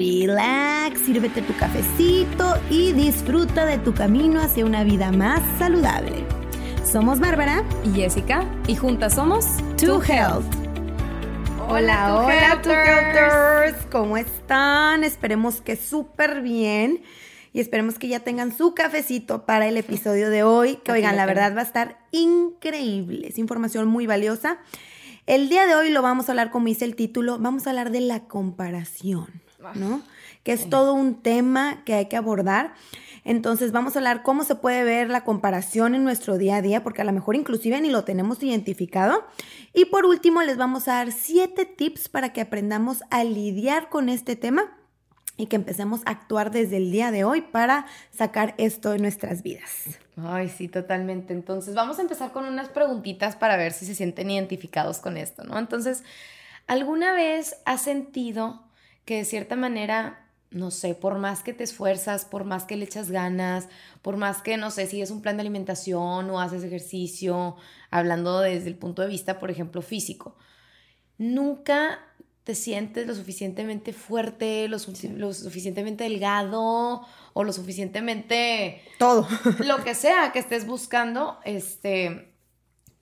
relax, sírvete tu cafecito y disfruta de tu camino hacia una vida más saludable. Somos Bárbara y Jessica y juntas somos To Health. Hola, hola, To Healthers. ¿Cómo están? Esperemos que súper bien y esperemos que ya tengan su cafecito para el episodio de hoy, que oigan, la verdad va a estar increíble. Es información muy valiosa. El día de hoy lo vamos a hablar, como dice el título, vamos a hablar de la comparación. ¿No? Que es todo un tema que hay que abordar. Entonces vamos a hablar cómo se puede ver la comparación en nuestro día a día, porque a lo mejor inclusive ni lo tenemos identificado. Y por último les vamos a dar siete tips para que aprendamos a lidiar con este tema y que empecemos a actuar desde el día de hoy para sacar esto de nuestras vidas. Ay, sí, totalmente. Entonces vamos a empezar con unas preguntitas para ver si se sienten identificados con esto, ¿no? Entonces, ¿alguna vez has sentido que de cierta manera, no sé, por más que te esfuerzas, por más que le echas ganas, por más que, no sé, si es un plan de alimentación o haces ejercicio, hablando desde el punto de vista, por ejemplo, físico, nunca te sientes lo suficientemente fuerte, lo, lo, suficientemente delgado o lo suficientemente... Todo. lo que sea que estés buscando, este...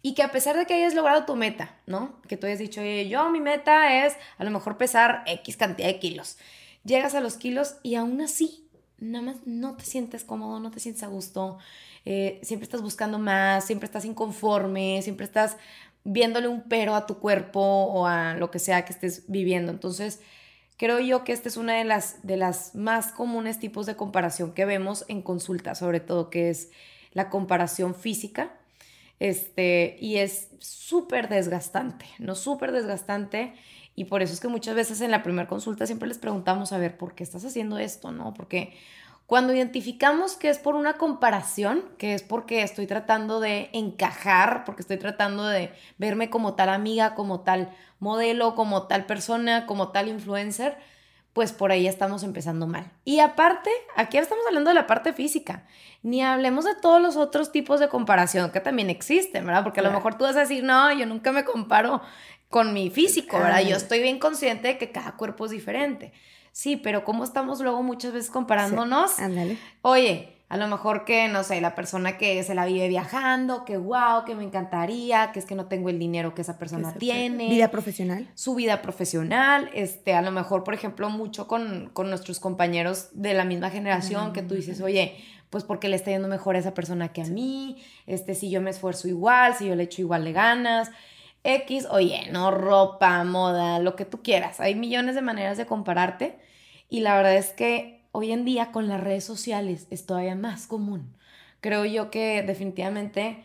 Y que a pesar de que hayas logrado tu meta, ¿no? Que tú hayas dicho, yo mi meta es a lo mejor pesar X cantidad de kilos. Llegas a los kilos y aún así, nada más no te sientes cómodo, no te sientes a gusto. Eh, siempre estás buscando más, siempre estás inconforme, siempre estás viéndole un pero a tu cuerpo o a lo que sea que estés viviendo. Entonces, creo yo que esta es una de las, de las más comunes tipos de comparación que vemos en consulta, sobre todo, que es la comparación física este, y es súper desgastante, ¿no? Súper desgastante. Y por eso es que muchas veces en la primera consulta siempre les preguntamos, a ver, ¿por qué estás haciendo esto? ¿No? Porque cuando identificamos que es por una comparación, que es porque estoy tratando de encajar, porque estoy tratando de verme como tal amiga, como tal modelo, como tal persona, como tal influencer, pues por ahí estamos empezando mal. Y aparte, aquí estamos hablando de la parte física. Ni hablemos de todos los otros tipos de comparación que también existen, ¿verdad? Porque a lo mejor tú vas a decir, no, yo nunca me comparo con mi físico, ¿verdad? Yo estoy bien consciente de que cada cuerpo es diferente. Sí, pero ¿cómo estamos luego muchas veces comparándonos? ándale. Oye, a lo mejor que, no sé, la persona que se la vive viajando, que wow, que me encantaría, que es que no tengo el dinero que esa persona tiene. Vida profesional. Su vida profesional, este, a lo mejor, por ejemplo, mucho con, nuestros compañeros de la misma generación, que tú dices, oye, pues porque le está yendo mejor a esa persona que a mí, este, si yo me esfuerzo igual, si yo le echo igual de ganas. X, oye, no, ropa, moda, lo que tú quieras. Hay millones de maneras de compararte y la verdad es que hoy en día con las redes sociales es todavía más común. Creo yo que definitivamente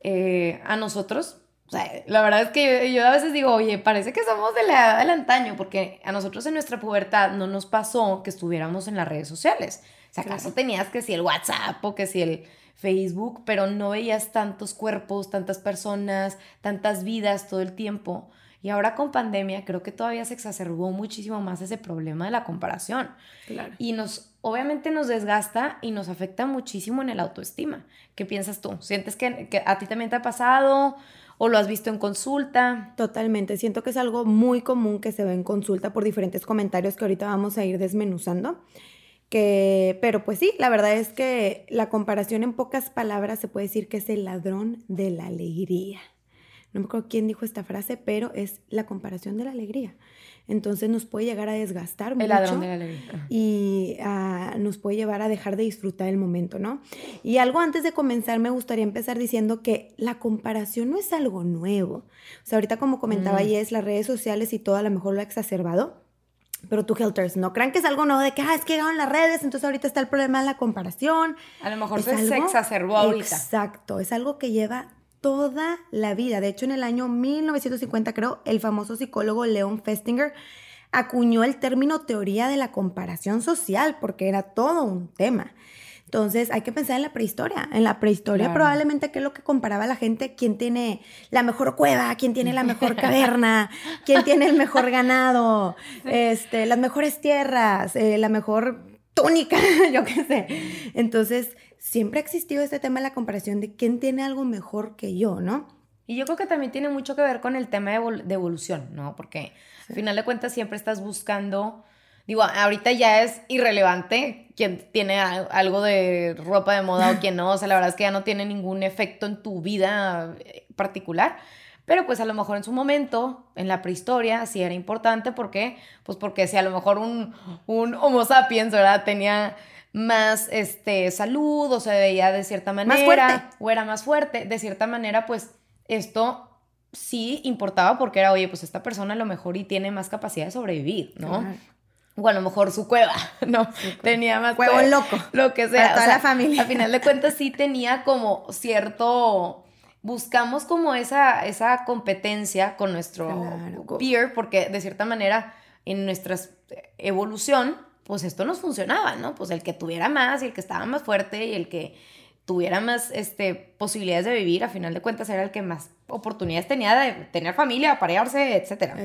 eh, a nosotros, o sea, la verdad es que yo, a veces digo, oye, parece que somos de la edad del antaño, porque a nosotros en nuestra pubertad no nos pasó que estuviéramos en las redes sociales. O sea, acaso tenías que si el WhatsApp o que si el Facebook, pero no veías tantos cuerpos, tantas personas, tantas vidas todo el tiempo. Y ahora con pandemia creo que todavía se exacerbó muchísimo más ese problema de la comparación. Y nos, obviamente nos desgasta y nos afecta muchísimo en el autoestima. ¿Qué piensas tú? ¿Sientes que, que a ti también te ha pasado? ¿O lo has visto en consulta? Totalmente. Siento que es algo muy común que se ve en consulta por diferentes comentarios que ahorita vamos a ir desmenuzando. Que, pero pues sí, la verdad es que la comparación en pocas palabras se puede decir que es el ladrón de la alegría no me acuerdo quién dijo esta frase, pero es la comparación de la alegría. Entonces nos puede llegar a desgastar mucho. El ladrón de la alegría. Y ah, nos puede llevar a dejar de disfrutar el momento, ¿no? Y algo antes de comenzar, me gustaría empezar diciendo que la comparación no es algo nuevo. O sea, ahorita como comentaba mm. Yes, las redes sociales y todo a lo mejor lo ha exacerbado. Pero tú, Helters, no crean que es algo nuevo de que, ah, es que llegaron las redes, entonces ahorita está el problema de la comparación. A lo mejor se, se exacerbó ahorita. Exacto, es algo que lleva toda la vida. De hecho, en el año 1950, creo, el famoso psicólogo Leon Festinger acuñó el término teoría de la comparación social, porque era todo un tema. Entonces hay que pensar en la prehistoria. En la prehistoria probablemente qué es lo que comparaba la gente, quién tiene la mejor cueva, quién tiene la mejor caverna, quién tiene el mejor ganado, este, las mejores tierras, eh, la mejor túnica, yo qué sé. Entonces siempre ha existido este tema de la comparación de quién tiene algo mejor que yo, ¿no? Y yo creo que también tiene mucho que ver con el tema de, evolución, ¿no? Porque al final de cuentas siempre estás buscando Digo, ahorita ya es irrelevante quién tiene algo de ropa de moda o quién no. O sea, la verdad es que ya no tiene ningún efecto en tu vida eh, particular. Pero pues a lo mejor en su momento, en la prehistoria, sí era importante. ¿Por qué? Pues porque si a lo mejor un, un Homo sapiens, ¿verdad? Tenía más este, salud o se veía de cierta manera. Más fuerte. O era más fuerte. De cierta manera, pues esto sí importaba porque era, oye, pues esta persona a lo mejor y tiene más capacidad de sobrevivir, ¿no? o a lo mejor su cueva, ¿no? Tenía más Cuevo loco. Lo que sea. toda la familia. Al final de cuentas sí tenía como cierto buscamos como esa, esa competencia con nuestro peer, porque de cierta manera en nuestra evolución, pues esto nos funcionaba, ¿no? Pues el que tuviera más y el que estaba más fuerte y el que tuviera más este, posibilidades de vivir, a final de cuentas era el que más oportunidades tenía de tener familia, aparearse, etcétera.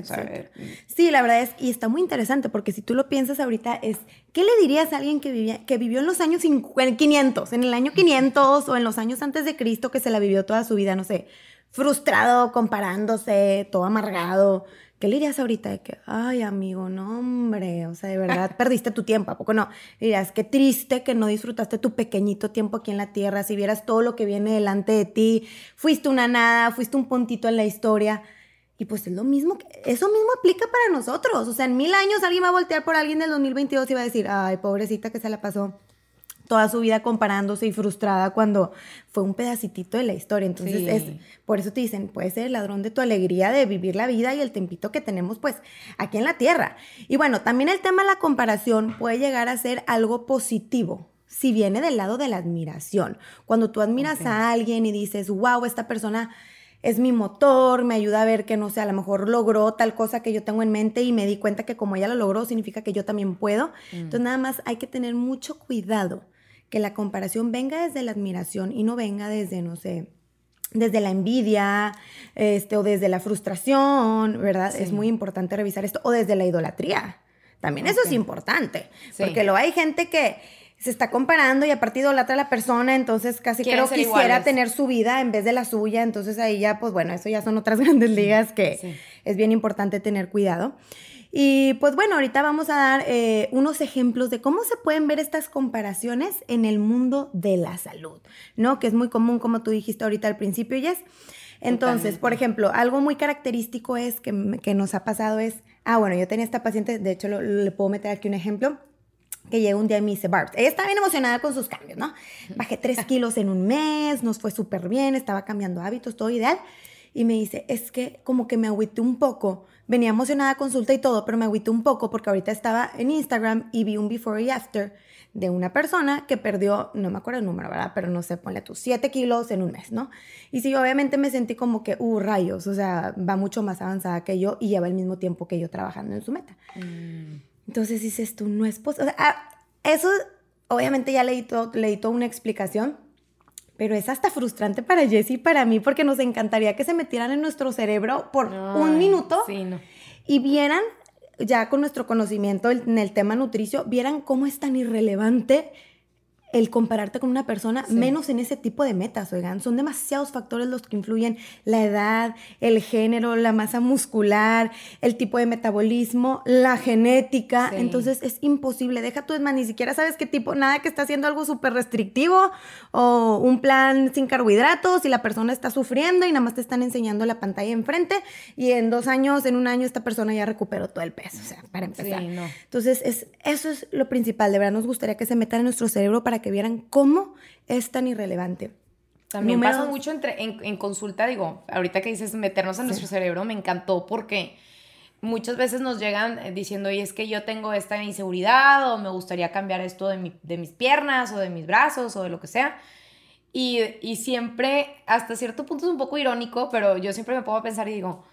sí, la verdad es, y está muy interesante, porque si tú lo piensas ahorita, es, ¿qué le dirías a alguien que, vivía, que vivió en los años 500, en el año 500 o en los años antes de Cristo, que se la vivió toda su vida, no sé, frustrado, comparándose, todo amargado? ¿Qué le dirías ahorita de que, ay, amigo, no, hombre, o sea, de verdad perdiste tu tiempo, ¿a poco no? dirías, qué triste que no disfrutaste tu pequeñito tiempo aquí en la tierra, si vieras todo lo que viene delante de ti, fuiste una nada, fuiste un puntito en la historia. Y pues es lo mismo, eso mismo aplica para nosotros. O sea, en mil años alguien va a voltear por alguien del 2022 y va a decir, ay, pobrecita que se la pasó toda su vida comparándose y frustrada cuando fue un pedacitito de la historia. Entonces, es, por eso te dicen, puede ser el ladrón de tu alegría de vivir la vida y el tempito que tenemos pues aquí en la tierra. Y bueno, también el tema de la comparación puede llegar a ser algo positivo. Si viene del lado de la admiración, cuando tú admiras a alguien y dices, wow, esta persona es mi motor, me ayuda a ver que, no sé, a lo mejor logró tal cosa que yo tengo en mente y me di cuenta que como ella lo logró, significa que yo también puedo. Mm. Entonces, nada más hay que tener mucho cuidado que la comparación venga desde la admiración y no venga desde, no sé, desde la envidia, este, o desde la frustración, ¿verdad? Es muy importante revisar esto, o desde la idolatría. También eso es importante, porque luego hay gente que se está comparando y a partir idolatra a la persona, entonces casi creo que quisiera tener su vida en vez de la suya, entonces ahí ya, pues bueno, eso ya son otras grandes ligas que es bien importante tener cuidado. Y pues bueno, ahorita vamos a dar eh, unos ejemplos de cómo se pueden ver estas comparaciones en el mundo de la salud, ¿no? Que es muy común, como tú dijiste ahorita al principio, Jess. Entonces, por ejemplo, algo muy característico es que, nos ha pasado es, ah, bueno, yo tenía esta paciente, de hecho le puedo meter aquí un ejemplo, que llega un día y me dice, Barb, ella está bien emocionada con sus cambios, ¿no? Bajé tres kilos en un mes, nos fue súper bien, estaba cambiando hábitos, todo ideal. Y me dice, es que como que me agüité un poco venía emocionada a consulta y todo, pero me agüité un poco porque ahorita estaba en Instagram y vi un before y after de una persona que perdió, no me acuerdo el número, ¿verdad? Pero no sé, ponle tú, 7 kilos en un mes, ¿no? Y sí, obviamente me sentí como que, uh, rayos, o sea, va mucho más avanzada que yo y lleva el mismo tiempo que yo trabajando en su meta. Mm. Entonces dices tú, no es posible. O sea, ah, eso, obviamente ya leí todo, leí toda una explicación, pero es hasta frustrante para Jessie y para mí porque nos encantaría que se metieran en nuestro cerebro por un minuto y vieran, ya con nuestro conocimiento en el tema nutricio, vieran cómo es tan irrelevante el compararte con una persona, menos en ese tipo de metas, oigan, son demasiados factores los que influyen, la edad, el género, la masa muscular, el tipo de metabolismo, la genética, entonces es imposible, deja tú, es más, ni siquiera sabes qué tipo, nada que está haciendo algo súper restrictivo o un plan sin carbohidratos y la persona está sufriendo y nada más te están enseñando la pantalla enfrente y en dos años, en un año esta persona ya recuperó todo el peso, o sea, para empezar. Entonces, es, eso es lo principal, de verdad nos gustaría que se metan en nuestro cerebro para que vieran cómo es tan irrelevante. También pasa mucho entre, en, consulta, digo, ahorita que dices meternos en nuestro cerebro, me encantó porque muchas veces nos llegan eh, diciendo, y es que yo tengo esta inseguridad o me gustaría cambiar esto de, de mis piernas o de mis brazos o de lo que sea. Y, y, siempre, hasta cierto punto es un poco irónico, pero yo siempre me pongo a pensar y digo,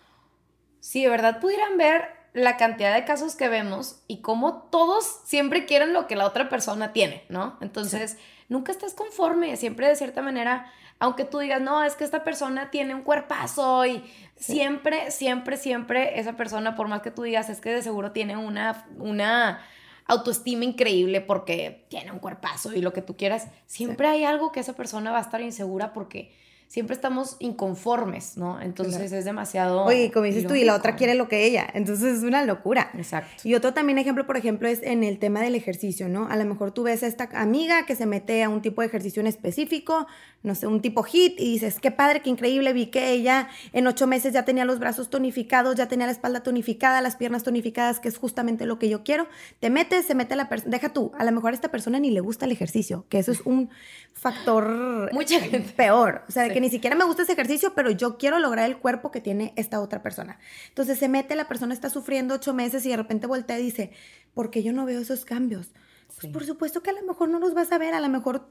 si de verdad pudieran ver la cantidad de casos que vemos y cómo todos siempre quieren lo que la otra persona tiene, ¿no? Entonces, nunca estás conforme, siempre de cierta manera, aunque tú digas, no, es que esta persona tiene un cuerpazo y siempre, siempre, siempre esa persona, por más que tú digas, es que de seguro tiene una, una autoestima increíble porque tiene un cuerpazo y lo que tú quieras, siempre hay algo que esa persona va a estar insegura porque siempre estamos inconformes, ¿no? Entonces es demasiado... Oye, como dices tú, y la otra quiere lo que ella, entonces es una locura. Exacto. Y otro también ejemplo, por ejemplo, es en el tema del ejercicio, ¿no? A lo mejor tú ves a esta amiga que se mete a un tipo de ejercicio en específico, no sé, un tipo hit, y dices, qué padre, qué increíble, vi que ella en ocho meses ya tenía los brazos tonificados, ya tenía la espalda tonificada, las piernas tonificadas, que es justamente lo que yo quiero. Te metes, se mete la persona, deja tú, a lo mejor a esta persona ni le gusta el ejercicio, que eso es un factor Mucha peor, o sea, que ni siquiera me gusta ese ejercicio, pero yo quiero lograr el cuerpo que tiene esta otra persona. Entonces se mete, la persona está sufriendo ocho meses y de repente voltea y dice, ¿por qué yo no veo esos cambios? Pues por supuesto que a lo mejor no los vas a ver, a lo mejor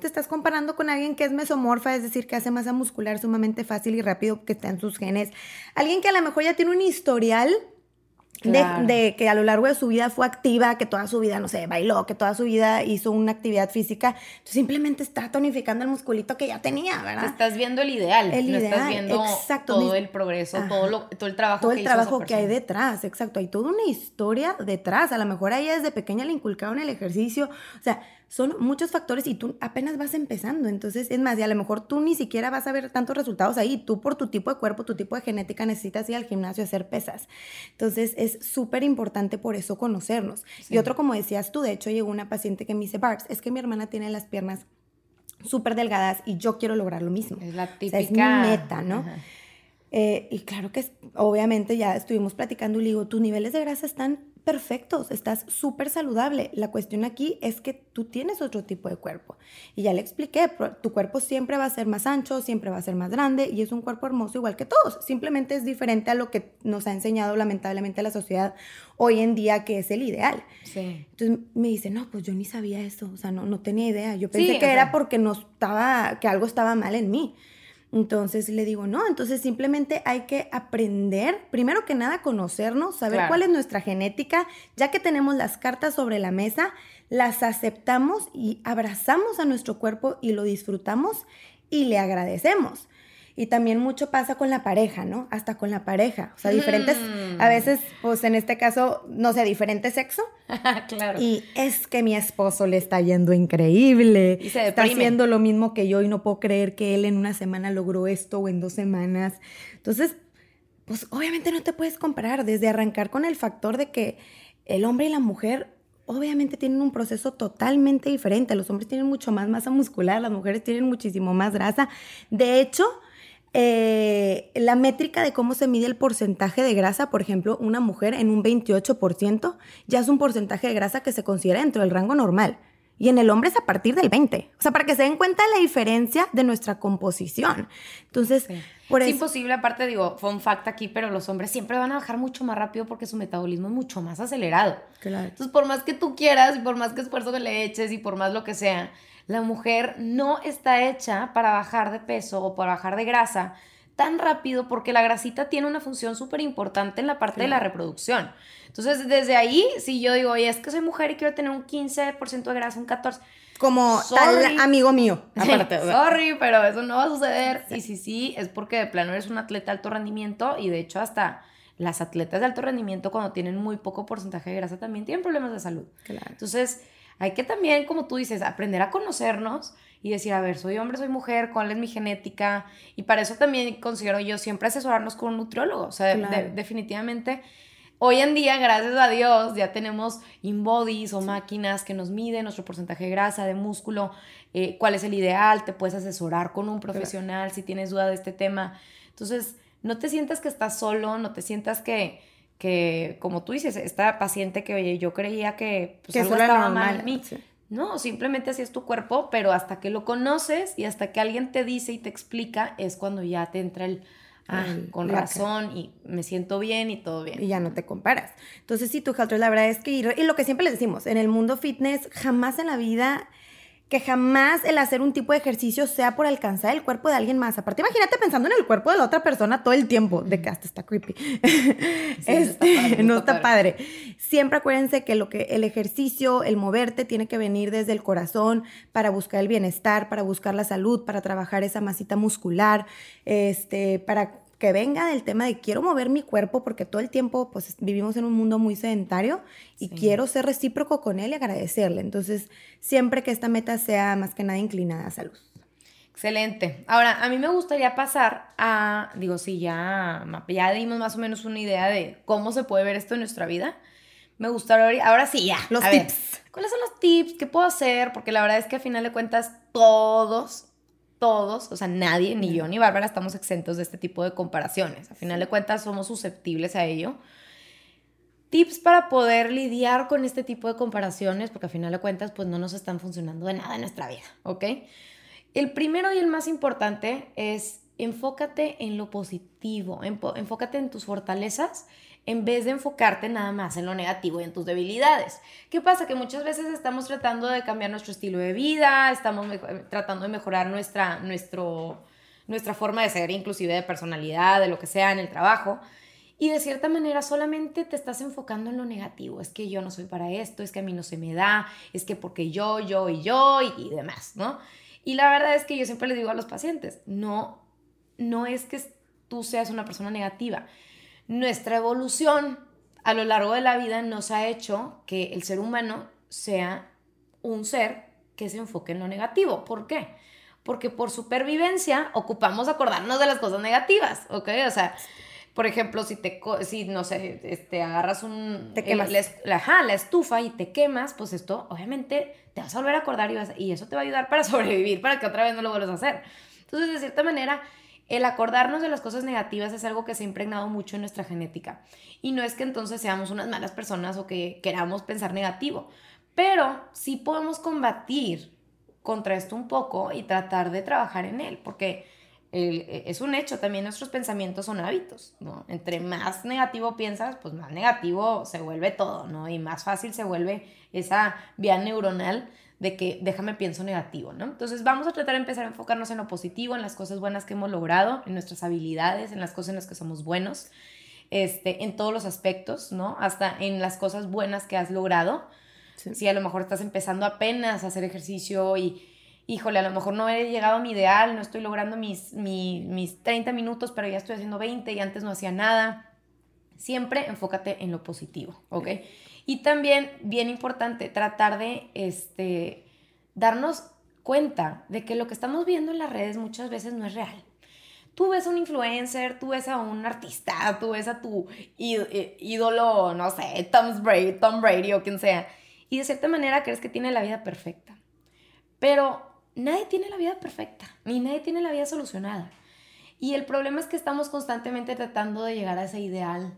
te estás comparando con alguien que es mesomorfa, es decir, que hace masa muscular sumamente fácil y rápido, que está en sus genes. Alguien que a lo mejor ya tiene un historial de, que a lo largo de su vida fue activa, que toda su vida, no sé, bailó, que toda su vida hizo una actividad física. Entonces simplemente está tonificando el musculito que ya tenía, ¿verdad? estás viendo el ideal. El no ideal, estás viendo exacto. todo el progreso, todo, lo, todo el trabajo todo que el hizo trabajo esa que hay detrás, exacto. Hay toda una historia detrás. A lo mejor a ella desde pequeña le inculcaron el ejercicio. O sea, son muchos factores y tú apenas vas empezando. Entonces, es más, y a lo mejor tú ni siquiera vas a ver tantos resultados ahí. Tú por tu tipo de cuerpo, tu tipo de genética necesitas ir al gimnasio a hacer pesas. Entonces, es súper importante por eso conocernos. Y otro, como decías tú, de hecho llegó una paciente que me dice, Barbs, es que mi hermana tiene las piernas súper delgadas y yo quiero lograr lo mismo. Es la O sea, típica. es mi meta, ¿no? Ajá. Eh, y claro que es- obviamente ya estuvimos platicando y le digo, tus niveles de grasa están perfectos, estás súper saludable. La cuestión aquí es que tú tienes otro tipo de cuerpo. Y ya le expliqué, tu cuerpo siempre va a ser más ancho, siempre va a ser más grande y es un cuerpo hermoso igual que todos. Simplemente es diferente a lo que nos ha enseñado lamentablemente la sociedad hoy en día que es el ideal. Sí. Entonces me dice, no, pues yo ni sabía eso, o sea, no, no tenía idea. Yo pensé Sí, que era sea- porque no estaba, que algo estaba mal en mí. Entonces le digo, no, entonces simplemente hay que aprender, primero que nada, conocernos, saber Claro. cuál es nuestra genética, ya que tenemos las cartas sobre la mesa, las aceptamos y abrazamos a nuestro cuerpo y lo disfrutamos y le agradecemos. Y también mucho pasa con la pareja, ¿no? Hasta con la pareja. O sea, diferentes, Mm. a veces, pues en este caso, no sé, diferente sexo. claro. Y es que mi esposo le está yendo increíble. Y se está haciendo lo mismo que yo y no puedo creer que él en una semana logró esto o en dos semanas. Entonces, pues obviamente no te puedes comparar desde arrancar con el factor de que el hombre y la mujer obviamente tienen un proceso totalmente diferente. Los hombres tienen mucho más masa muscular, las mujeres tienen muchísimo más grasa. De hecho, eh, la métrica de cómo se mide el porcentaje de grasa, por ejemplo, una mujer en un 28% ya es un porcentaje de grasa que se considera dentro del rango normal. Y en el hombre es a partir del 20. O sea, para que se den cuenta la diferencia de nuestra composición. Entonces, Sí. por es eso... imposible, aparte digo, fue un fact aquí, pero los hombres siempre van a bajar mucho más rápido porque su metabolismo es mucho más acelerado. Claro. Entonces, por más que tú quieras y por más que esfuerzo que le eches y por más lo que sea, la mujer no está hecha para bajar de peso o para bajar de grasa tan rápido porque la grasita tiene una función súper importante en la parte de la reproducción. Entonces, desde ahí, si yo digo, oye, es que soy mujer y quiero tener un 15% de grasa, un 14%, Como Sorry. tal amigo mío. Aparte, Sorry, pero eso no va a suceder. Y si sí, es porque de plano eres un atleta de alto rendimiento y de hecho hasta las atletas de alto rendimiento cuando tienen muy poco porcentaje de grasa también tienen problemas de salud. Claro. Entonces, hay que también, como tú dices, aprender a conocernos y decir, a ver, soy hombre, soy mujer, cuál es mi genética. Y para eso también considero yo siempre asesorarnos con un nutriólogo. O sea, de- Claro. de- definitivamente, hoy en día, gracias a Dios, ya tenemos InBodies o máquinas que nos miden nuestro porcentaje de grasa, de músculo, eh, cuál es el ideal, te puedes asesorar con un profesional si tienes duda de este tema. Entonces, no te sientas que estás solo, no te sientas que, que como tú dices, esta paciente que, oye, yo creía que, pues, que algo estaba mal en mí. sí. No, simplemente así es tu cuerpo, pero hasta que lo conoces y hasta que alguien te dice y te explica, es cuando ya te entra el, ah, con razón y me siento bien y todo bien. y ya no te comparas. Entonces, sí, tu Halter, la verdad es que, y lo que siempre les decimos, en el mundo fitness, jamás en la vida que jamás el hacer un tipo de ejercicio sea por alcanzar el cuerpo de alguien más. Aparte, imagínate pensando en el cuerpo de la otra persona todo el tiempo, de que hasta está creepy. Este, no está padre. Siempre acuérdense que lo que el ejercicio, el moverte, tiene que venir desde el corazón para buscar el bienestar, para buscar la salud, para trabajar esa masita muscular, este, para que venga del tema de quiero mover mi cuerpo porque todo el tiempo pues vivimos en un mundo muy sedentario y quiero ser recíproco con él y agradecerle. Entonces, siempre que esta meta sea más que nada inclinada a salud. Excelente. Ahora, a mí me gustaría pasar a, digo, sí, ya, ya dimos más o menos una idea de cómo se puede ver esto en nuestra vida. Me gustaría, ahora sí, ya. Los tips. ¿Cuáles son los tips? ¿Qué puedo hacer? Porque la verdad es que a final de cuentas todos todos, o sea, nadie, ni yo ni Bárbara, estamos exentos de este tipo de comparaciones. A final de cuentas, somos susceptibles a ello. Tips para poder lidiar con este tipo de comparaciones, porque a final de cuentas, pues no nos están funcionando de nada en nuestra vida, ¿ok? El primero y el más importante es enfócate en lo positivo, enfócate en tus fortalezas en vez de enfocarte nada más en lo negativo y en tus debilidades. ¿Qué pasa? Que muchas veces estamos tratando de cambiar nuestro estilo de vida, estamos tratando de mejorar nuestra, nuestro, nuestra forma de ser, inclusive de personalidad, de lo que sea en el trabajo. Y de cierta manera solamente te estás enfocando en lo negativo. Es que yo no soy para esto, es que a mí no se me da, es que porque yo, yo y yo y, y demás, ¿no? Y la verdad es que yo siempre le digo a los pacientes, no, no es que tú seas una persona negativa nuestra evolución a lo largo de la vida nos ha hecho que el ser humano sea un ser que se enfoque en lo negativo. ¿Por qué? Porque por supervivencia ocupamos acordarnos de las cosas negativas, ¿ok? O sea, por ejemplo, si te, si no sé, este, agarras un... Te quemas. la, la, estufa y te quemas, pues esto obviamente te vas a volver a acordar y, y eso te va a ayudar para sobrevivir, para que otra vez no lo vuelvas a hacer. Entonces, de cierta manera, el acordarnos de las cosas negativas es algo que se ha impregnado mucho en nuestra genética. Y no es que entonces seamos unas malas personas o que queramos pensar negativo, pero sí podemos combatir contra esto un poco y tratar de trabajar en él, porque es un hecho, también nuestros pensamientos son hábitos, ¿no? Entre más negativo piensas, pues más negativo se vuelve todo, ¿no? Y más fácil se vuelve esa vía neuronal de que déjame pienso negativo, ¿no? Entonces vamos a tratar de empezar a enfocarnos en lo positivo, en las cosas buenas que hemos logrado, en nuestras habilidades, en las cosas en las que somos buenos, este, en todos los aspectos, ¿no? Hasta en las cosas buenas que has logrado. Si a lo mejor estás empezando apenas a hacer ejercicio y, híjole, a lo mejor no he llegado a mi ideal, no estoy logrando mis, mis, mis 30 minutos, pero ya estoy haciendo 20 y antes no hacía nada. Siempre enfócate en lo positivo, ¿ok? Y también, bien importante, tratar de este, darnos cuenta de que lo que estamos viendo en las redes muchas veces no es real. Tú ves a un influencer, tú ves a un artista, tú ves a tu eh, ídolo, no sé, Tom Brady, Tom Brady o quien sea, y de cierta manera crees que tiene la vida perfecta. Pero nadie tiene la vida perfecta, ni nadie tiene la vida solucionada. Y el problema es que estamos constantemente tratando de llegar a ese ideal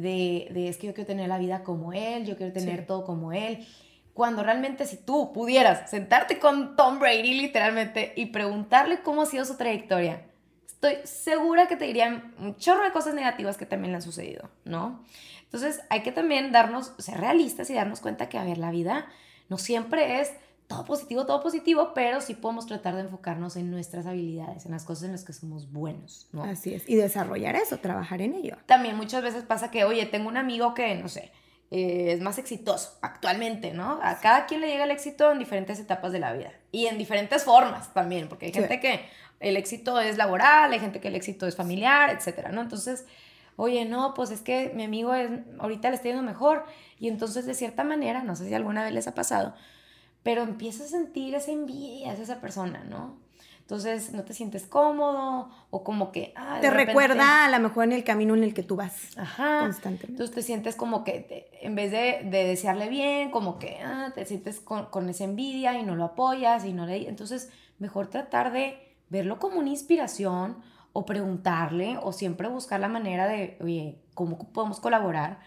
de, de, es que yo quiero tener la vida como él, yo quiero tener todo como él. Cuando realmente si tú pudieras sentarte con Tom Brady literalmente y preguntarle cómo ha sido su trayectoria, estoy segura que te dirían un chorro de cosas negativas que también le han sucedido, ¿no? Entonces hay que también darnos, ser realistas y darnos cuenta que, a ver, la vida no siempre es todo positivo, todo positivo, pero sí podemos tratar de enfocarnos en nuestras habilidades, en las cosas en las que somos buenos, ¿no? Así es, y desarrollar eso, trabajar en ello. También muchas veces pasa que, oye, tengo un amigo que, no sé, eh, es más exitoso actualmente, ¿no? A cada quien le llega el éxito en diferentes etapas de la vida y en diferentes formas también, porque hay gente que el éxito es laboral, hay gente que el éxito es familiar, etcétera, ¿no? Entonces, oye, no, pues es que mi amigo es, ahorita le está yendo mejor y entonces de cierta manera, no sé si alguna vez les ha pasado, pero empiezas a sentir esa envidia hacia esa persona, ¿no? Entonces no te sientes cómodo o como que... Ah, te recuerda a lo mejor en el camino en el que tú vas Ajá. constantemente. Entonces te sientes como que en vez de, de, desearle bien, como que ah, te sientes con, con, esa envidia y no lo apoyas y no le... Entonces mejor tratar de verlo como una inspiración o preguntarle o siempre buscar la manera de, oye, ¿cómo podemos colaborar?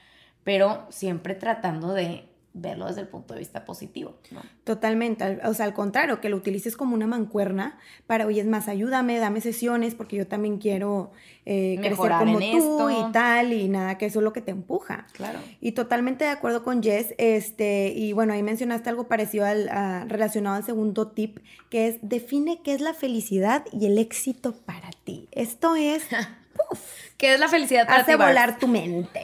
Pero siempre tratando de verlo desde el punto de vista positivo. ¿no? Totalmente, o sea, al contrario, que lo utilices como una mancuerna para, oye, es más, ayúdame, dame sesiones, porque yo también quiero eh, crecer como tú y tal, y nada, que eso es lo que te empuja. Claro. Y totalmente de acuerdo con Jess, este, y bueno, ahí mencionaste algo parecido al, relacionado al segundo tip, que es define qué es la felicidad y el éxito para ti. Esto es... ¿Qué es la felicidad para Hace volar tu mente.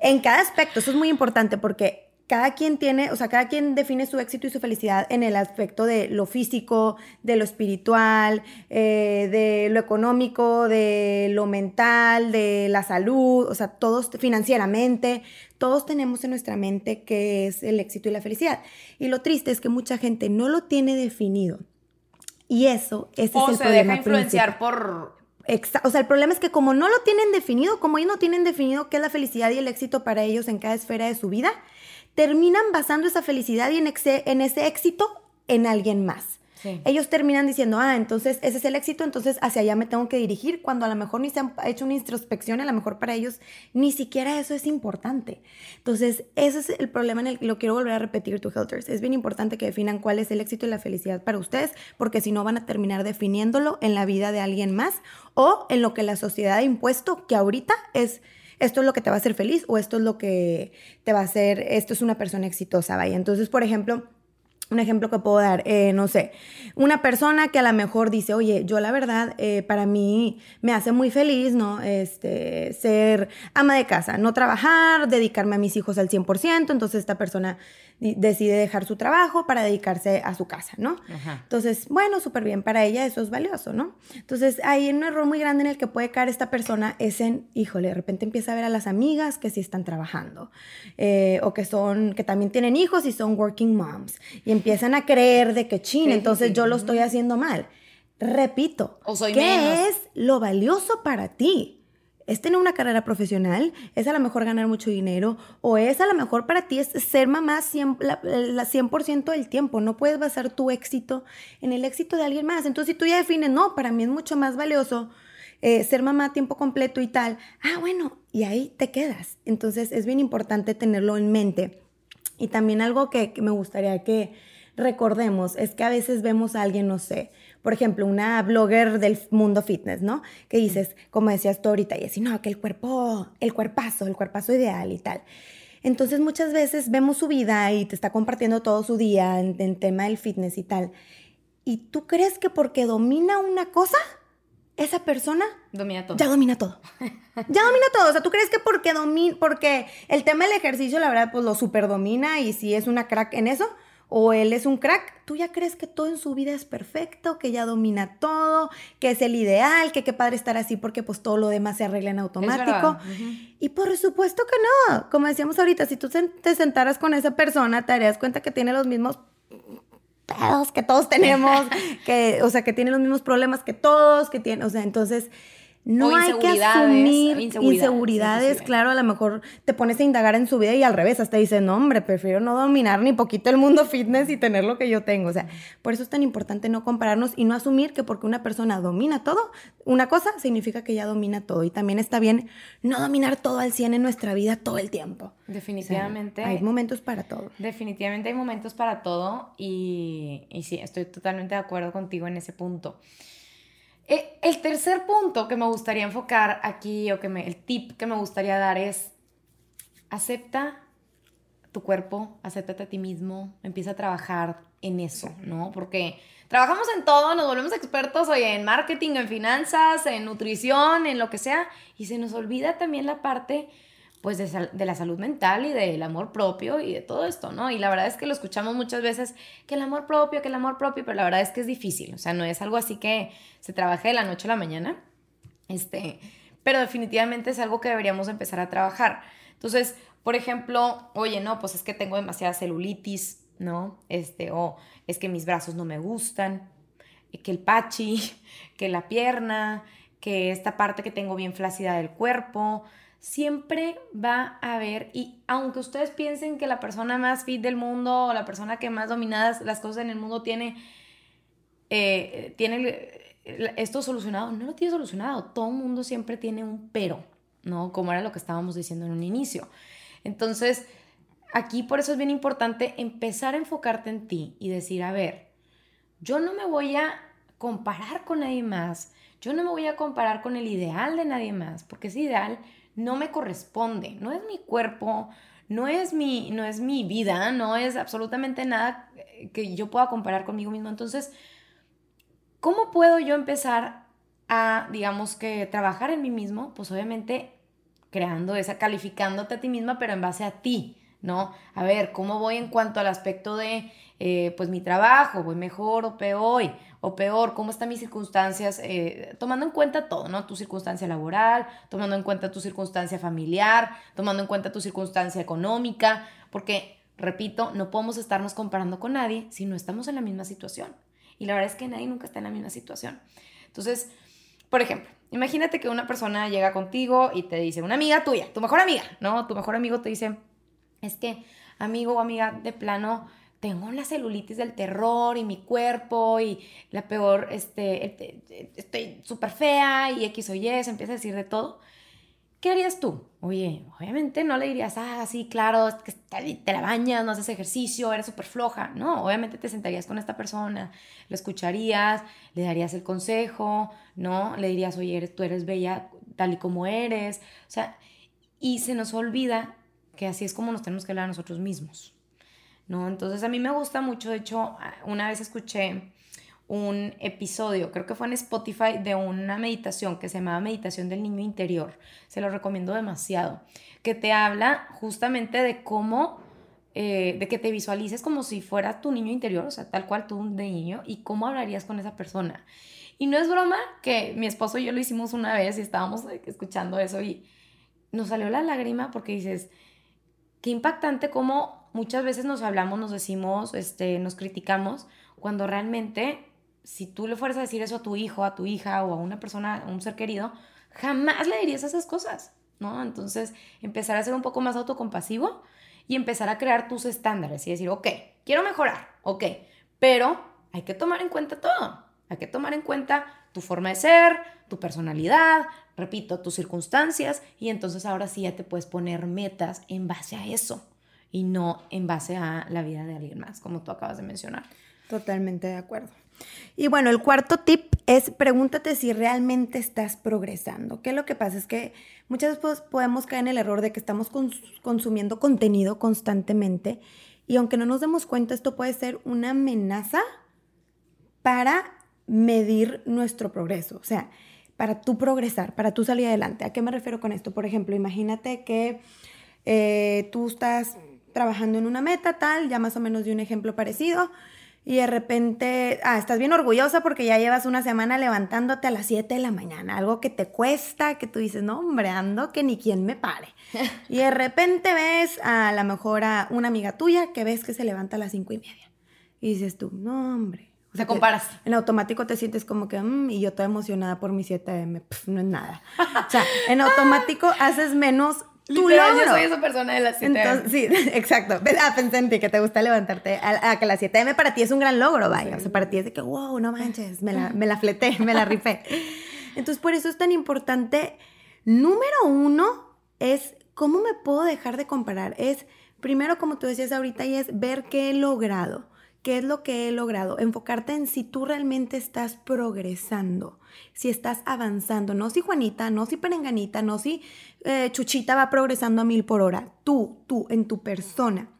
en cada aspecto, eso es muy importante porque cada quien tiene, o sea, cada quien define su éxito y su felicidad en el aspecto de lo físico, de lo espiritual, eh, de lo económico, de lo mental, de la salud, o sea, todos financieramente, todos tenemos en nuestra mente qué es el éxito y la felicidad. Y lo triste es que mucha gente no lo tiene definido. Y eso, ese es el se deja influenciar por o sea, el problema es que como no lo tienen definido, como ellos no tienen definido qué es la felicidad y el éxito para ellos en cada esfera de su vida, terminan basando esa felicidad y en, en ese éxito en alguien más. Ellos terminan diciendo, ah, entonces ese es el éxito, entonces hacia allá me tengo que dirigir, cuando a lo mejor ni se han hecho una introspección, a lo mejor para ellos ni siquiera eso es importante. Entonces, ese es el problema en el que lo quiero volver a repetir, tu Helters. Es bien importante que definan cuál es el éxito y la felicidad para ustedes, porque si no van a terminar definiéndolo en la vida de alguien más o en lo que la sociedad ha impuesto, que ahorita es esto es lo que te va a hacer feliz o esto es lo que te va a hacer, esto es una persona exitosa, vaya. Entonces, por ejemplo, un ejemplo que puedo dar, eh, no sé, una persona que a lo mejor dice, oye, yo la verdad, eh, para mí me hace muy feliz, ¿no? Este, ser ama de casa, no trabajar, dedicarme a mis hijos al 100%, entonces esta persona decide dejar su trabajo para dedicarse a su casa, ¿no? Entonces, bueno, súper bien, para ella eso es valioso, ¿no? Entonces, hay un error muy grande en el que puede caer esta persona es en, híjole, de repente empieza a ver a las amigas que sí están trabajando, eh, o que son, que también tienen hijos y son working moms, y empiezan a creer de que, chin, entonces yo lo estoy haciendo mal. Repito, ¿qué es lo valioso para ti? Es tener una carrera profesional, es a lo mejor ganar mucho dinero, o es a lo mejor para ti es ser mamá 100%, la, 100 del tiempo. No puedes basar tu éxito en el éxito de alguien más. Entonces, si tú ya defines, no, para mí es mucho más valioso eh, ser mamá a tiempo completo y tal, ah, bueno, y ahí te quedas. Entonces, es bien importante tenerlo en mente. Y también algo que me gustaría que recordemos es que a veces vemos a alguien, no sé, por ejemplo, una blogger del mundo fitness, ¿no? Que dices, como decías tú ahorita, y así, no, que el cuerpo, el cuerpazo, el cuerpazo ideal y tal. Entonces muchas veces vemos su vida y te está compartiendo todo su día en, en tema del fitness y tal. ¿Y tú crees que porque domina una cosa, esa persona domina todo. Ya domina todo. ya domina todo. O sea, ¿tú crees que porque domina, porque el tema del ejercicio, la verdad, pues lo super domina y si es una crack en eso, o él es un crack, tú ya crees que todo en su vida es perfecto, que ya domina todo, que es el ideal, que qué padre estar así porque pues todo lo demás se arregla en automático. Y por supuesto que no, como decíamos ahorita, si tú te sentaras con esa persona, te darías cuenta que tiene los mismos pedos que todos tenemos, que, o sea, que tiene los mismos problemas que todos, que tiene, o sea, entonces no hay que asumir inseguridades, claro, a lo mejor te pones a indagar en su vida y al revés, hasta dices, no, hombre, prefiero no dominar ni poquito el mundo fitness y tener lo que yo tengo. O sea, por eso es tan importante no compararnos y no asumir que porque una persona domina todo, una cosa significa que ya domina todo. Y también está bien no dominar todo al 100 en nuestra vida todo el tiempo. Definitivamente. hay momentos para todo. Definitivamente hay momentos para todo y, y sí, estoy totalmente de acuerdo contigo en ese punto. Eh, el tercer punto que me gustaría enfocar aquí, o que me, el tip que me gustaría dar es, acepta tu cuerpo, acéptate a ti mismo, empieza a trabajar en eso, ¿no? Porque trabajamos en todo, nos volvemos expertos hoy en marketing, en finanzas, en nutrición, en lo que sea, y se nos olvida también la parte pues de, la salud mental y del amor propio y de todo esto, ¿no? Y la verdad es que lo escuchamos muchas veces, que el amor propio, que el amor propio, pero la verdad es que es difícil, o sea, no es algo así que se trabaje de la noche a la mañana, este, pero definitivamente es algo que deberíamos empezar a trabajar. Entonces, por ejemplo, oye, no, pues es que tengo demasiada celulitis, ¿no? Este, o es que mis brazos no me gustan, que el pachi, que la pierna, que esta parte que tengo bien flácida del cuerpo, siempre va a haber, y aunque ustedes piensen que la persona más fit del mundo o la persona que más dominadas las cosas en el mundo tiene, eh, tiene esto solucionado, no lo tiene solucionado, todo el mundo siempre tiene un pero, ¿no? Como era lo que estábamos diciendo en un inicio. Entonces, aquí por eso es bien importante empezar a enfocarte en ti y decir, a ver, yo no me voy a comparar con nadie más, yo no me voy a comparar con el ideal de nadie más, porque ese ideal no me corresponde, no es mi cuerpo, no es mi, no es mi vida, no es absolutamente nada que yo pueda comparar conmigo mismo. Entonces, ¿cómo puedo yo empezar a, digamos que, trabajar en mí mismo? Pues obviamente creando esa, calificándote a ti misma, pero en base a ti, ¿no? A ver, ¿cómo voy en cuanto al aspecto de, eh, pues, mi trabajo? ¿Voy mejor o peor? O peor, ¿cómo están mis circunstancias? Eh, tomando en cuenta todo, ¿no? Tu circunstancia laboral, tomando en cuenta tu circunstancia familiar, tomando en cuenta tu circunstancia económica, porque, repito, no podemos estarnos comparando con nadie si no estamos en la misma situación. Y la verdad es que nadie nunca está en la misma situación. Entonces, por ejemplo, imagínate que una persona llega contigo y te dice, una amiga tuya, tu mejor amiga, ¿no? Tu mejor amigo te dice, es que amigo o amiga de plano, tengo una celulitis del terror y mi cuerpo y la peor, este, estoy súper fea y X o Y, se empieza a decir de todo. ¿Qué harías tú? Oye, obviamente no le dirías, ah, sí, claro, te la bañas, no haces ejercicio, eres súper floja. No, obviamente te sentarías con esta persona, lo escucharías, le darías el consejo, ¿no? Le dirías, oye, tú eres bella tal y como eres. O sea, y se nos olvida que así es como nos tenemos que hablar a nosotros mismos, ¿no? Entonces a mí me gusta mucho, de hecho, una vez escuché un episodio, creo que fue en Spotify, de una meditación que se llamaba Meditación del Niño Interior. Se lo recomiendo demasiado, que te habla justamente de cómo, eh, de que te visualices como si fuera tu niño interior, o sea, tal cual tú de niño, y cómo hablarías con esa persona. Y no es broma que mi esposo y yo lo hicimos una vez y estábamos escuchando eso y nos salió la lágrima porque dices, qué impactante cómo muchas veces nos hablamos, nos decimos, este, nos criticamos, cuando realmente si tú le fueras a decir eso a tu hijo, a tu hija o a una persona, a un ser querido, jamás le dirías esas cosas, ¿no? Entonces, empezar a ser un poco más autocompasivo y empezar a crear tus estándares y decir, ok, quiero mejorar, ok, pero hay que tomar en cuenta todo. Hay que tomar en cuenta tu forma de ser, tu personalidad, repito, tus circunstancias y entonces ahora sí ya te puedes poner metas en base a eso y no en base a la vida de alguien más, como tú acabas de mencionar. Totalmente de acuerdo. Y bueno, el cuarto tip es pregúntate si realmente estás progresando. ¿Qué es lo que pasa? Es que muchas veces podemos caer en el error de que estamos consumiendo contenido constantemente y aunque no nos demos cuenta, esto puede ser una amenaza para medir nuestro progreso. O sea, para tú progresar, para tú salir adelante. ¿A qué me refiero con esto? Por ejemplo, imagínate que eh, tú estás trabajando en una meta tal, ya más o menos de un ejemplo parecido, y de repente, ah, estás bien orgullosa porque ya llevas una semana levantándote a las 7 de la mañana, algo que te cuesta, que tú dices, no, hombre, ando que ni quien me pare. y de repente ves a lo mejor a una amiga tuya que ves que se levanta a las 5 y media. Y dices tú, no, hombre. O sea, comparas. En automático te sientes como que, mm", y yo estoy emocionada por mi 7M, no es nada. o sea, en automático haces menos Tú yo soy esa persona de las 7 Entonces, sí, exacto. Ah, pensé en ti, que te gusta levantarte a, que las 7 m para ti es un gran logro, vaya. O sea, para ti es de que, wow, no manches, me la, me la fleté, me la rifé. Entonces, por eso es tan importante. Número uno es cómo me puedo dejar de comparar. Es, primero, como tú decías ahorita, y es ver qué he logrado. ¿Qué es lo que he logrado? Enfocarte en si tú realmente estás progresando, si estás avanzando, no si Juanita, no si Perenganita, no si eh, Chuchita va progresando a mil por hora. Tú, tú, en tu persona.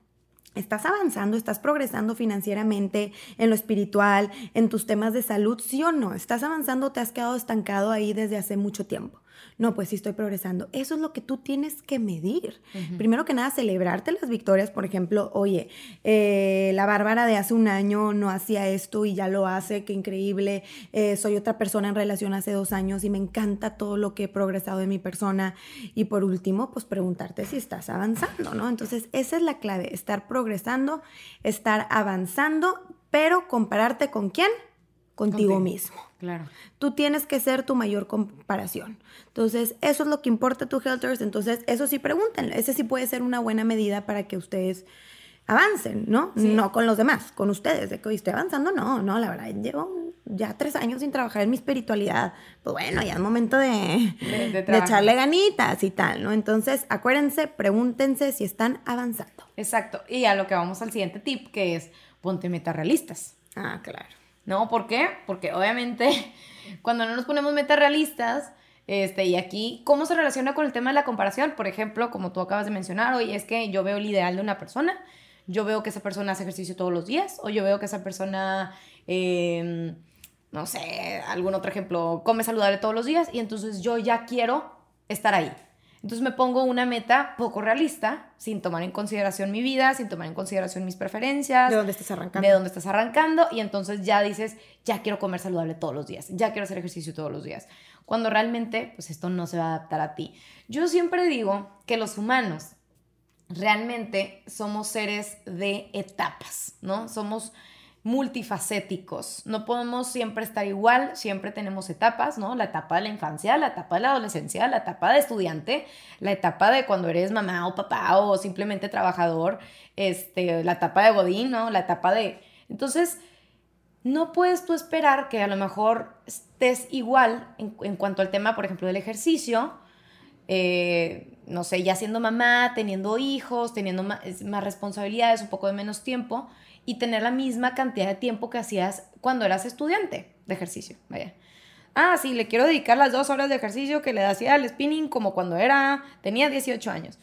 ¿Estás avanzando? ¿Estás progresando financieramente, en lo espiritual, en tus temas de salud? ¿Sí o no? ¿Estás avanzando te has quedado estancado ahí desde hace mucho tiempo? No, pues sí estoy progresando. Eso es lo que tú tienes que medir. Primero que nada, celebrarte las victorias. Por ejemplo, oye, eh, la Bárbara de hace un año no hacía esto y ya lo hace, qué increíble. Eh, soy otra persona en relación hace dos años y me encanta todo lo que he progresado de mi persona. Y por último, pues preguntarte si estás avanzando, ¿no? Entonces, esa es la clave, estar progresando, estar avanzando, pero compararte con quién? Contigo mismo. Claro. Tú tienes que ser tu mayor comparación. Entonces, eso es lo que importa tu Healthers. Entonces, eso sí, pregúntenle. Ese sí puede ser una buena medida para que ustedes avancen, ¿no? No con los demás, con ustedes, de que estoy avanzando, no, no, la verdad, llevo ya tres años sin trabajar en mi espiritualidad, pues bueno, ya es momento de, de, echarle ganitas y tal, ¿no? Entonces, acuérdense, pregúntense si están avanzando. Exacto, y a lo que vamos al siguiente tip, que es ponte metas realistas. Ah, claro. ¿No? ¿Por qué? Porque obviamente cuando no nos ponemos metas realistas, este, y aquí, ¿cómo se relaciona con el tema de la comparación? Por ejemplo, como tú acabas de mencionar, hoy es que yo veo el ideal de una persona, yo veo que esa persona hace ejercicio todos los días, o yo veo que esa persona, em, no sé, algún otro ejemplo, come saludable todos los días, y entonces yo ya quiero estar ahí. Entonces me pongo una meta poco realista, sin tomar en consideración mi vida, sin tomar en consideración mis preferencias. De dónde estás arrancando. De dónde estás arrancando. Y entonces ya dices, ya quiero comer saludable todos los días, ya quiero hacer ejercicio todos los días. Cuando realmente, pues esto no se va a adaptar a ti. Yo siempre digo que los humanos realmente somos seres de etapas, ¿no? Somos multifacéticos. No podemos siempre estar igual, siempre tenemos etapas, ¿no? La etapa de la infancia, la etapa de la adolescencia, la etapa de estudiante, la etapa de cuando eres mamá o papá o simplemente trabajador, este, la etapa de godín, ¿no? La etapa de... Entonces, no puedes tú esperar que a lo mejor estés igual en, cuanto al tema, por ejemplo, del ejercicio, eh, no sé, ya siendo mamá, teniendo hijos, teniendo más, más responsabilidades, un poco de menos tiempo, y tener la misma cantidad de tiempo que hacías cuando eras estudiante de ejercicio. Vaya. Ah, sí, le quiero dedicar las dos horas de ejercicio que le hacía al spinning como cuando era, tenía 18 años.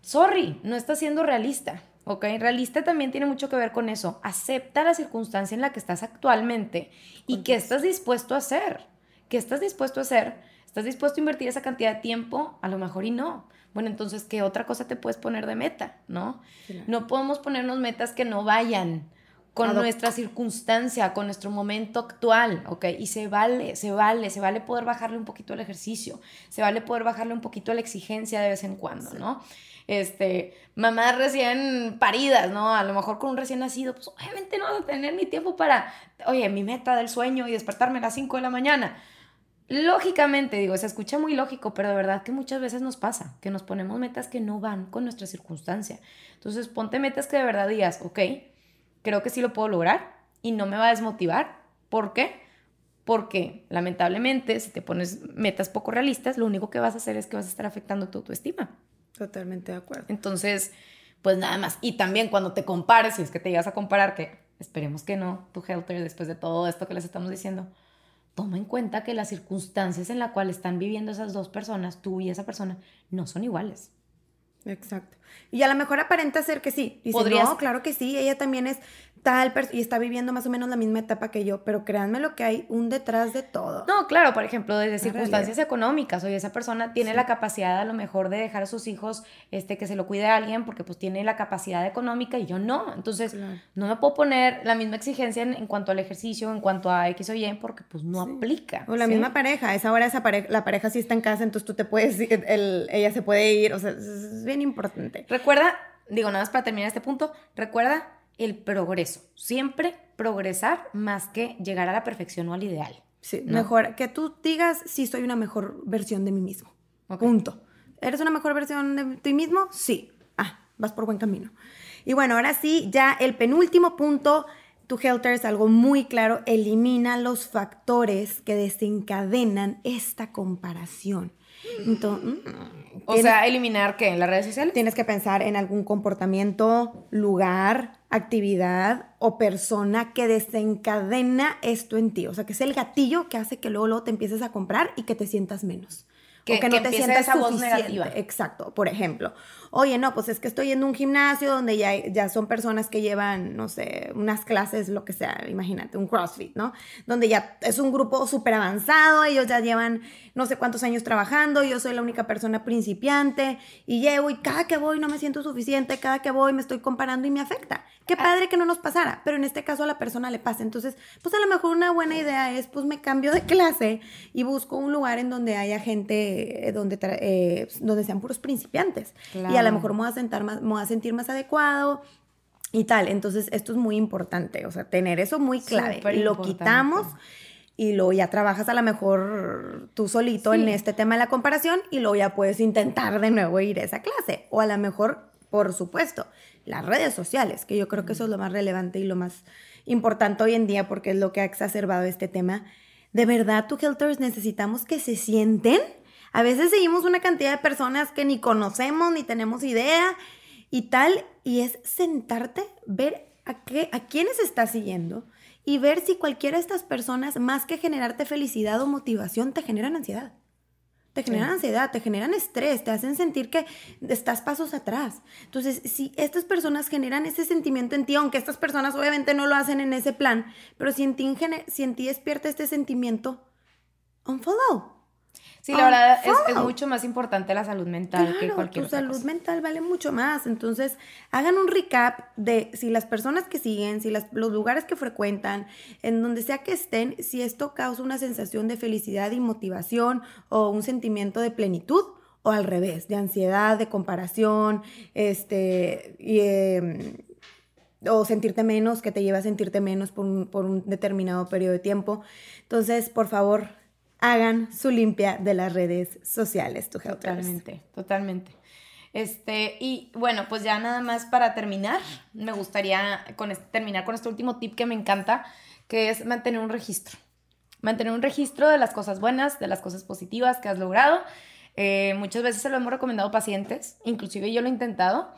Sorry, no está siendo realista. ¿ok? Realista también tiene mucho que ver con eso. Acepta la circunstancia en la que estás actualmente y qué estás dispuesto a hacer. ¿Qué estás dispuesto a hacer? ¿Estás dispuesto a invertir esa cantidad de tiempo? A lo mejor y no. Bueno, entonces, ¿qué otra cosa te puedes poner de meta? ¿No? No podemos ponernos metas que no vayan con nuestra circunstancia, con nuestro momento actual, ¿ok? Y se vale, se vale, se vale poder bajarle un poquito al ejercicio, se vale poder bajarle un poquito a la exigencia de vez en cuando, ¿no? Este, mamás recién paridas, ¿no? A lo mejor con un recién nacido, pues obviamente no vas a tener ni tiempo para, oye, mi meta del sueño y despertarme a las 5 de la mañana lógicamente, digo, se escucha muy lógico, pero de verdad que muchas veces nos pasa, que nos ponemos metas que no van con nuestra circunstancia. Entonces, ponte metas que de verdad digas, ok, creo que sí lo puedo lograr y no me va a desmotivar. ¿Por qué? Porque lamentablemente, si te pones metas poco realistas, lo único que vas a hacer es que vas a estar afectando tu autoestima. Totalmente de acuerdo. Entonces, pues nada más. Y también cuando te compares, si es que te llegas a comparar, que esperemos que no, tu helter, después de todo esto que les estamos diciendo, toma en cuenta que las circunstancias en las cuales están viviendo esas dos personas, tú y esa persona, no son iguales. Exacto. Y a lo mejor aparenta ser que sí. Dice, no, claro que sí, ella también es tal y está viviendo más o menos la misma etapa que yo, pero créanme lo que hay un detrás de todo. No, claro, por ejemplo, desde circunstancias económicas, oye, esa persona tiene la capacidad a lo mejor de dejar a sus hijos este que se lo cuide a alguien porque pues tiene la capacidad económica y yo no, entonces no me puedo poner la misma exigencia en, cuanto al ejercicio, en cuanto a X o Y, porque pues no aplica. O la misma pareja, esa hora esa pareja, la pareja sí está en casa, entonces tú te puedes, el, ella se puede ir, o sea, es bien importante. Recuerda, digo nada más para terminar este punto, recuerda el progreso. Siempre progresar más que llegar a la perfección o al ideal. Sí, mejor que tú digas si soy una mejor versión de mí mismo. Punto. ¿Eres una mejor versión de ti mismo? Sí. Ah, vas por buen camino. Y bueno, ahora sí, ya el penúltimo punto, tu Helter es algo muy claro, elimina los factores que desencadenan esta comparación. Entonces, o sea, eliminar qué en las redes sociales. Tienes que pensar en algún comportamiento, lugar, actividad o persona que desencadena esto en ti. O sea, que es el gatillo que hace que luego, luego te empieces a comprar y que te sientas menos. Que, que no te sientas esa voz negativa. Exacto. Por ejemplo, oye, no, pues es que estoy en un gimnasio donde ya, ya son personas que llevan, no sé, unas clases, lo que sea, imagínate, un CrossFit, ¿no? Donde ya es un grupo súper avanzado, ellos ya llevan no sé cuántos años trabajando, yo soy la única persona principiante y llevo y cada que voy no me siento suficiente, cada que voy me estoy comparando y me afecta. Qué ah. padre que no nos pasara, pero en este caso a la persona le pasa. Entonces, pues a lo mejor una buena idea es, pues me cambio de clase y busco un lugar en donde haya gente, eh, donde, eh, donde sean puros principiantes. Y a lo mejor me voy a, sentar más, me voy a sentir más adecuado, y tal. Entonces, esto es muy importante, o sea, tener eso muy clave. Lo quitamos y luego ya trabajas a lo mejor tú solito en este tema de la comparación y luego ya puedes intentar de nuevo ir a esa clase. O a lo mejor, por supuesto, las redes sociales, que yo creo que eso es lo más relevante y lo más importante hoy en día porque es lo que ha exacerbado este tema. De verdad, tú, Helters, necesitamos que se sienten. A veces seguimos una cantidad de personas que ni conocemos, ni tenemos idea y tal, y es sentarte, ver a, qué, a quiénes estás siguiendo y ver si cualquiera de estas personas, más que generarte felicidad o motivación, te generan ansiedad te generan ansiedad, te generan estrés, te hacen sentir que estás pasos atrás. Entonces, si estas personas generan ese sentimiento en ti, aunque estas personas obviamente no lo hacen en ese plan, pero si en ti, si en ti despierta este sentimiento, unfollow. Sí, la verdad es, mucho más importante la salud mental que cualquier tu salud mental vale mucho más. Entonces, hagan un recap de si las personas que siguen, si las, los lugares que frecuentan, en donde sea que estén, si esto causa una sensación de felicidad y motivación o un sentimiento de plenitud o al revés, de ansiedad, de comparación, este, em, o sentirte menos, que te lleva a sentirte menos por un, por un determinado periodo de tiempo. Entonces, por favor, hagan su limpia de las redes sociales, Totalmente, totalmente. Este, y bueno, pues ya nada más para terminar, me gustaría con terminar con este último tip que me encanta, que es mantener un registro. Mantener un registro de las cosas buenas, de las cosas positivas que has logrado. Eh, muchas veces se lo hemos recomendado a pacientes, inclusive yo lo he intentado,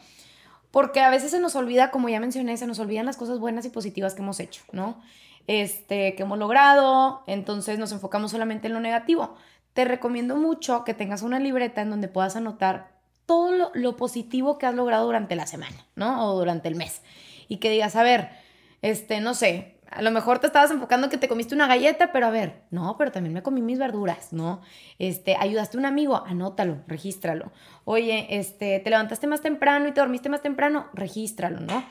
porque a veces se nos olvida, como ya mencioné, se nos olvidan las cosas buenas y positivas que hemos hecho, ¿no? Este, que hemos logrado, entonces nos enfocamos solamente en lo negativo. Te recomiendo mucho que tengas una libreta en donde puedas anotar todo lo, positivo que has logrado durante la semana, ¿no? O durante el mes. Y que digas, a ver, este, no sé, a lo mejor te estabas enfocando que te comiste una galleta, pero a ver, no, pero también me comí mis verduras, ¿no? Este, ayudaste a un amigo, anótalo, regístralo. Oye, este, te levantaste más temprano y te dormiste más temprano, regístralo, ¿no?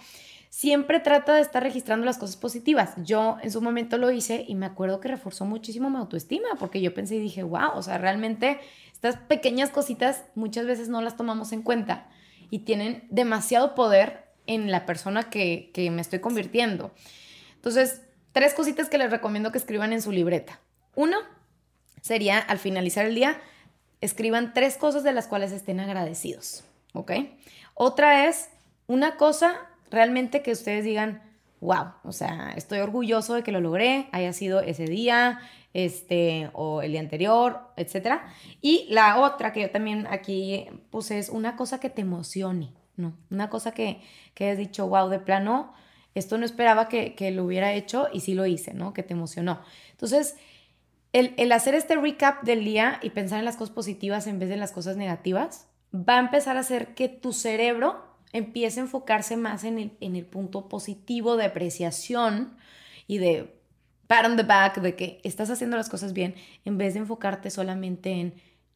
Siempre trata de estar registrando las cosas positivas. Yo en su momento lo hice y me acuerdo que reforzó muchísimo mi autoestima porque yo pensé y dije, wow, o sea, realmente estas pequeñas cositas muchas veces no las tomamos en cuenta y tienen demasiado poder en la persona que, que me estoy convirtiendo. Entonces, tres cositas que les recomiendo que escriban en su libreta. Uno sería al finalizar el día, escriban tres cosas de las cuales estén agradecidos, ¿ok? Otra es una cosa realmente que ustedes digan, wow, o sea, estoy orgulloso de que lo logré, haya sido ese día, este, o el día anterior, etc. Y la otra que yo también aquí puse es una cosa que te emocione, ¿no? Una cosa que, que has dicho, wow, de plano, esto no esperaba que, que, lo hubiera hecho y sí lo hice, ¿no? Que te emocionó. Entonces, el, el hacer este recap del día y pensar en las cosas positivas en vez de las cosas negativas, va a empezar a hacer que tu cerebro empieza a enfocarse más en el, en el punto positivo de apreciación y de pat on the back, de que estás haciendo las cosas bien, en vez de enfocarte solamente en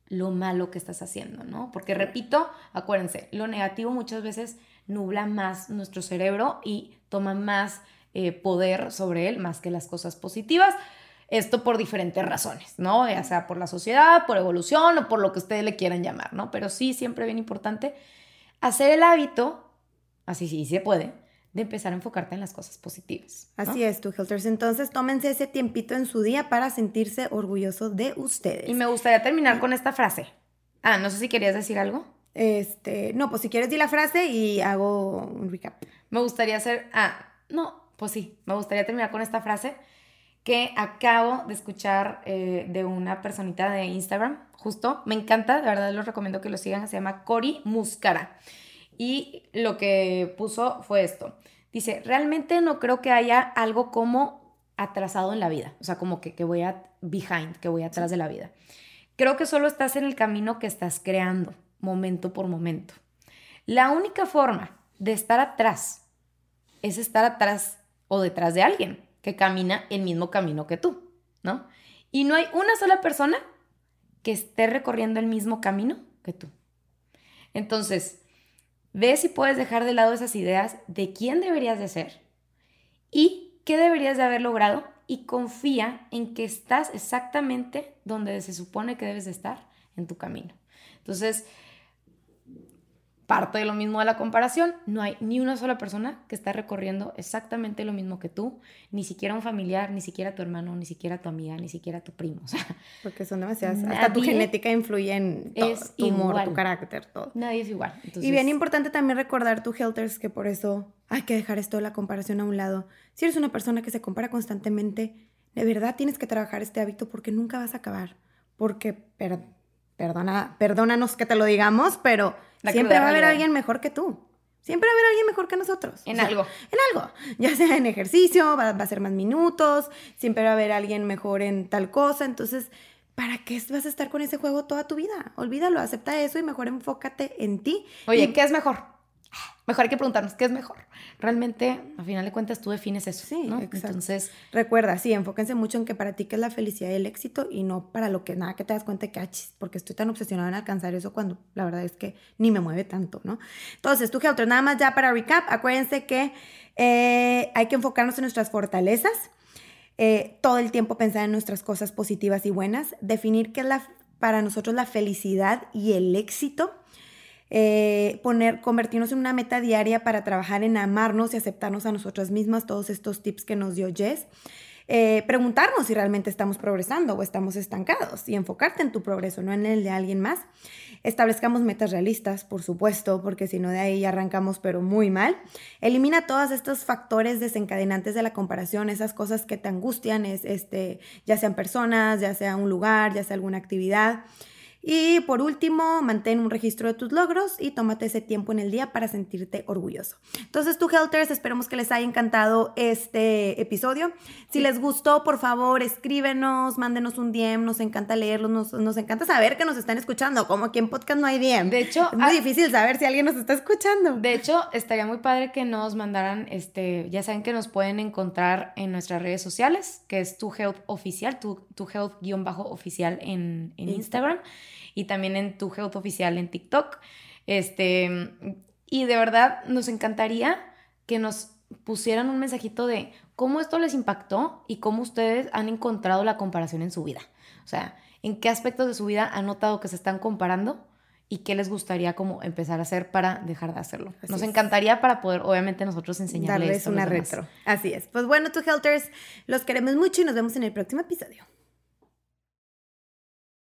lo malo que estás haciendo, ¿no? Porque repito, acuérdense, lo negativo muchas veces nubla más nuestro cerebro y toma más eh, poder sobre él más que las cosas positivas. Esto por diferentes razones, ¿no? Ya sea por la sociedad, por evolución o por lo que ustedes le quieran llamar, ¿no? Pero sí, siempre bien importante hacer el hábito, así sí se puede, de empezar a enfocarte en las cosas positivas. Así es, tú, Helters. Entonces, tómense ese tiempito en su día para sentirse orgullosos de ustedes. Y me gustaría terminar con esta frase. Ah, no sé si querías decir algo. Este, no, pues si quieres di la frase y hago un recap. Me gustaría hacer, ah, no, pues sí, me gustaría terminar con esta frase que acabo de escuchar eh, de una personita de Instagram, justo, me encanta, de verdad les recomiendo que lo sigan, se llama Cori Muscara. Y lo que puso fue esto. Dice, realmente no creo que haya algo como atrasado en la vida, o sea, como que, que voy a behind, que voy atrás de la vida. Creo que solo estás en el camino que estás creando, momento por momento. La única forma de estar atrás es estar atrás o detrás de alguien que camina el mismo camino que tú, ¿no? Y no hay una sola persona que esté recorriendo el mismo camino que tú. Entonces, ve si puedes dejar de lado esas ideas de quién deberías de ser y qué deberías de haber logrado y confía en que estás exactamente donde se supone que debes de estar en tu camino. Entonces, parte de lo mismo de la comparación, no hay ni una sola persona que está recorriendo exactamente lo mismo que tú, ni siquiera un familiar, ni siquiera tu hermano, ni siquiera tu amiga, ni siquiera tu primo. O sea, Porque son demasiadas. hasta tu genética influye en todo, tu humor, igual. tu carácter, todo. nadie es igual. Entonces, Y bien importante también recordar tu Helters que por eso hay que dejar esto de la comparación a un lado. Si eres una persona que se compara constantemente, de verdad tienes que trabajar este hábito porque nunca vas a acabar. Porque, per- perdona, perdónanos que te lo digamos, pero siempre va a haber alguien mejor que tú. Siempre va a haber alguien mejor que nosotros. En O sea, algo. En algo. Ya sea en ejercicio, va, va a ser más minutos, siempre va a haber alguien mejor en tal cosa. Entonces, ¿para qué vas a estar con ese juego toda tu vida? Olvídalo, acepta eso y mejor enfócate en ti. Oye, Y- ¿qué es mejor? Mejor hay que preguntarnos, ¿qué es mejor? Realmente, a final de cuentas, tú defines eso, Sí, ¿no? exacto. Entonces, Recuerda, sí, enfóquense mucho en que para ti que es la felicidad y el éxito y no para lo que nada que te das cuenta que, ah, chis, porque estoy tan obsesionada en alcanzar eso cuando la verdad es que ni me mueve tanto, ¿no? Entonces, tú, Helter, nada más ya para recap, acuérdense que eh, hay que enfocarnos en nuestras fortalezas, eh, todo el tiempo pensar en nuestras cosas positivas y buenas, definir qué es la, para nosotros la felicidad y el éxito, eh, poner, convertirnos en una meta diaria para trabajar en amarnos y aceptarnos a nosotras mismas, todos estos tips que nos dio Jess. Eh, preguntarnos si realmente estamos progresando o estamos estancados y enfocarte en tu progreso, no en el de alguien más. Establezcamos metas realistas, por supuesto, porque si no de ahí arrancamos pero muy mal. Elimina todos estos factores desencadenantes de la comparación, esas cosas que te angustian, es, este, ya sean personas, ya sea un lugar, ya sea alguna actividad. Y por último, mantén un registro de tus logros y tómate ese tiempo en el día para sentirte orgulloso. Entonces, tú, Helters, esperemos que les haya encantado este episodio. Si les gustó, por favor, escríbenos, mándenos un DM, nos encanta leerlos, nos, nos encanta saber que nos están escuchando, como aquí en podcast no hay DM. De hecho, es muy ah- difícil saber si alguien nos está escuchando. de hecho, estaría muy padre que nos mandaran, este, ya saben que nos pueden encontrar en nuestras redes sociales, que es Tu Health Oficial, Tu, tu Health guion bajo oficial en, en Instagram y también en Tu Health Oficial en TikTok. Este, y de verdad nos encantaría que nos pusieran un mensajito de cómo esto les impactó y cómo ustedes han encontrado la comparación en su vida. O sea, en qué aspectos de su vida han notado que se están comparando y qué les gustaría como empezar a hacer para dejar de hacerlo. Así Nos es. encantaría para poder, obviamente, nosotros enseñarles Darles una retro. Así es. Pues bueno, tú, Helters, los queremos mucho y nos vemos en el próximo episodio.